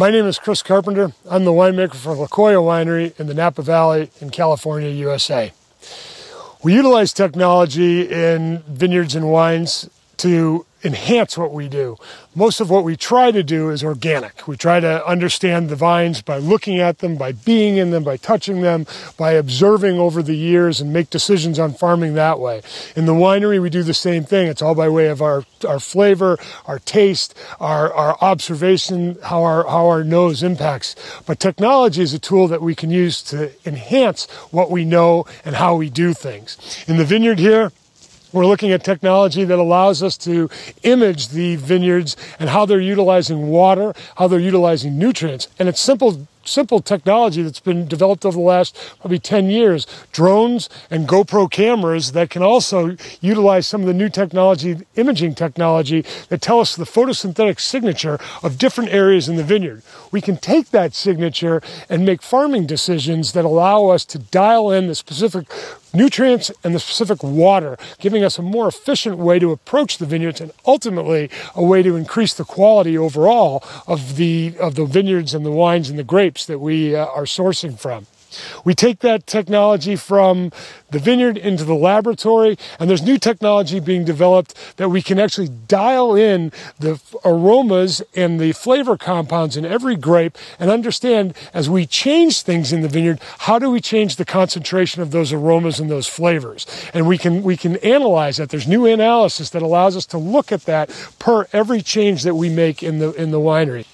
My name is Chris Carpenter. I'm the winemaker for La Jota Winery in the Napa Valley in California, USA. We utilize technology in vineyards and wines to enhance what we do. Most of what we try to do is organic. We try to understand the vines by looking at them, by being in them, by touching them, by observing over the years and make decisions on farming that way. In the winery, we do the same thing. It's all by way of our, our flavor, our taste, our, our observation, how our, how our nose impacts. But technology is a tool that we can use to enhance what we know and how we do things. In the vineyard here, we're looking at technology that allows us to image the vineyards and how they're utilizing water, how they're utilizing nutrients. And it's simple simple technology that's been developed over the last probably 10 years drones and GoPro cameras that can also utilize some of the new technology, imaging technology, that tell us the photosynthetic signature of different areas in the vineyard. We can take that signature and make farming decisions that allow us to dial in the specific nutrients and the specific water, giving us a more efficient way to approach the vineyards and ultimately a way to increase the quality overall of the of the vineyards and the wines and the grapes that we uh, are sourcing from. We take that technology from the vineyard into the laboratory, and there's new technology being developed that we can actually dial in the aromas and the flavor compounds in every grape and understand as we change things in the vineyard, how do we change the concentration of those aromas and those flavors? And we can we can analyze that. There's new analysis that allows us to look at that per every change that we make in the in the winery.